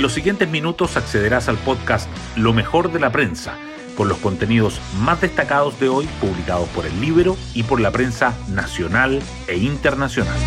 En los siguientes minutos accederás al podcast Lo mejor de la prensa, con los contenidos más destacados de hoy publicados por el libro y por la prensa nacional e internacional.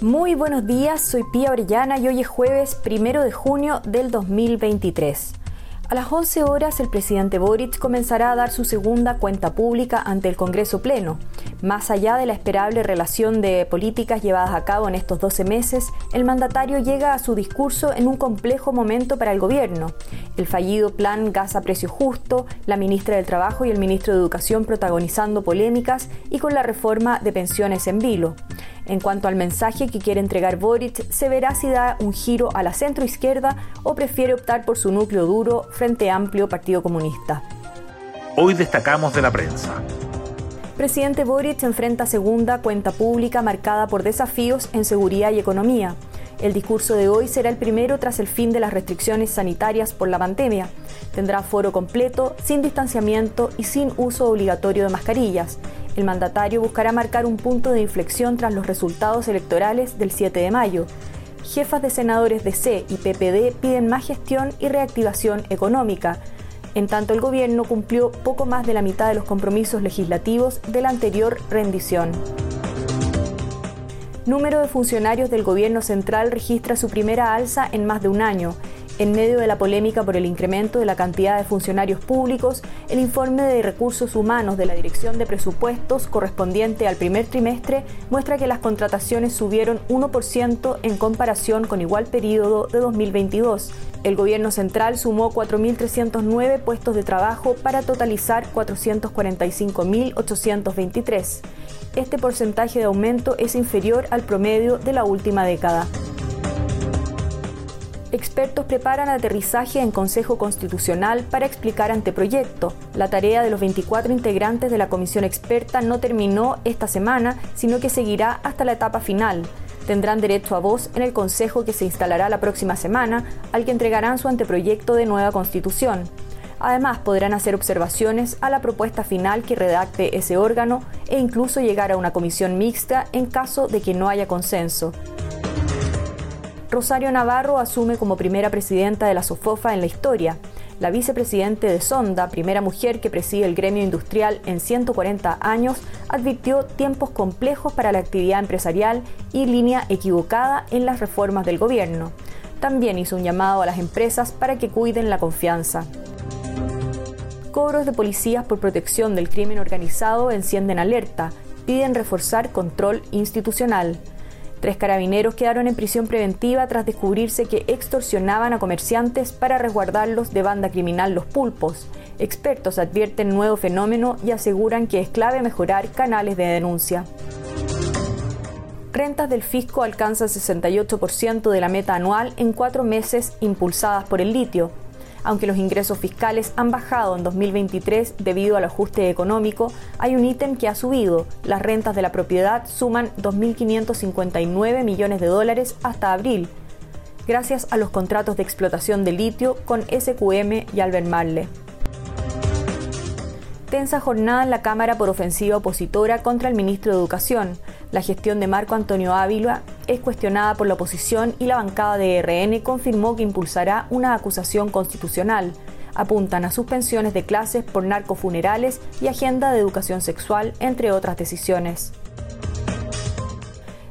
Muy buenos días, soy Pía Orellana y hoy es jueves primero de junio del 2023. A las 11 horas, el presidente Boric comenzará a dar su segunda cuenta pública ante el Congreso Pleno. Más allá de la esperable relación de políticas llevadas a cabo en estos 12 meses, el mandatario llega a su discurso en un complejo momento para el gobierno. El fallido plan gas a precio justo, la ministra del Trabajo y el ministro de Educación protagonizando polémicas y con la reforma de pensiones en vilo. En cuanto al mensaje que quiere entregar Boric, se verá si da un giro a la centroizquierda o prefiere optar por su núcleo duro Frente Amplio Partido Comunista. Hoy destacamos de la prensa. Presidente Boric enfrenta segunda cuenta pública marcada por desafíos en seguridad y economía. El discurso de hoy será el primero tras el fin de las restricciones sanitarias por la pandemia. Tendrá foro completo, sin distanciamiento y sin uso obligatorio de mascarillas. El mandatario buscará marcar un punto de inflexión tras los resultados electorales del 7 de mayo. Jefas de senadores de C y PPD piden más gestión y reactivación económica. En tanto, el gobierno cumplió poco más de la mitad de los compromisos legislativos de la anterior rendición. Número de funcionarios del gobierno central registra su primera alza en más de un año. En medio de la polémica por el incremento de la cantidad de funcionarios públicos, el informe de recursos humanos de la Dirección de Presupuestos correspondiente al primer trimestre muestra que las contrataciones subieron 1% en comparación con igual periodo de 2022. El gobierno central sumó 4.309 puestos de trabajo para totalizar 445.823. Este porcentaje de aumento es inferior al promedio de la última década. Expertos preparan aterrizaje en Consejo Constitucional para explicar anteproyecto. La tarea de los 24 integrantes de la comisión experta no terminó esta semana, sino que seguirá hasta la etapa final. Tendrán derecho a voz en el Consejo que se instalará la próxima semana, al que entregarán su anteproyecto de nueva constitución. Además, podrán hacer observaciones a la propuesta final que redacte ese órgano e incluso llegar a una comisión mixta en caso de que no haya consenso. Rosario Navarro asume como primera presidenta de la SOFOFA en la historia. La vicepresidente de Sonda, primera mujer que preside el gremio industrial en 140 años, advirtió tiempos complejos para la actividad empresarial y línea equivocada en las reformas del gobierno. También hizo un llamado a las empresas para que cuiden la confianza. Cobros de policías por protección del crimen organizado encienden alerta, piden reforzar control institucional. Tres carabineros quedaron en prisión preventiva tras descubrirse que extorsionaban a comerciantes para resguardarlos de banda criminal Los Pulpos. Expertos advierten nuevo fenómeno y aseguran que es clave mejorar canales de denuncia. Rentas del fisco alcanzan 68% de la meta anual en cuatro meses impulsadas por el litio, aunque los ingresos fiscales han bajado en 2023 debido al ajuste económico, hay un ítem que ha subido. Las rentas de la propiedad suman 2.559 millones de dólares hasta abril, gracias a los contratos de explotación de litio con SQM y Albemarle. Tensa jornada en la Cámara por ofensiva opositora contra el ministro de Educación. La gestión de Marco Antonio Ávila es cuestionada por la oposición y la bancada de RN confirmó que impulsará una acusación constitucional. Apuntan a suspensiones de clases por narcofunerales y agenda de educación sexual, entre otras decisiones.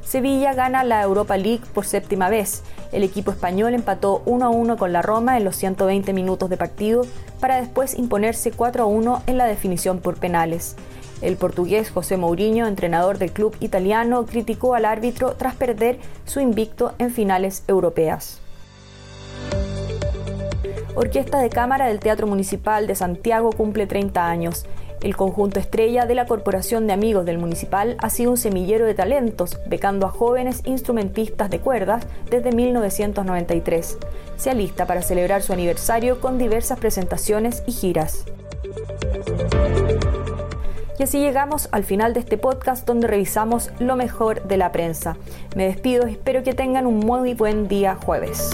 Sevilla gana la Europa League por séptima vez. El equipo español empató 1 a 1 con la Roma en los 120 minutos de partido para después imponerse 4 a 1 en la definición por penales. El portugués José Mourinho, entrenador del club italiano, criticó al árbitro tras perder su invicto en finales europeas. Orquesta de Cámara del Teatro Municipal de Santiago cumple 30 años. El conjunto estrella de la Corporación de Amigos del Municipal ha sido un semillero de talentos, becando a jóvenes instrumentistas de cuerdas desde 1993. Se alista para celebrar su aniversario con diversas presentaciones y giras. Y así llegamos al final de este podcast donde revisamos lo mejor de la prensa. Me despido y espero que tengan un muy buen día jueves.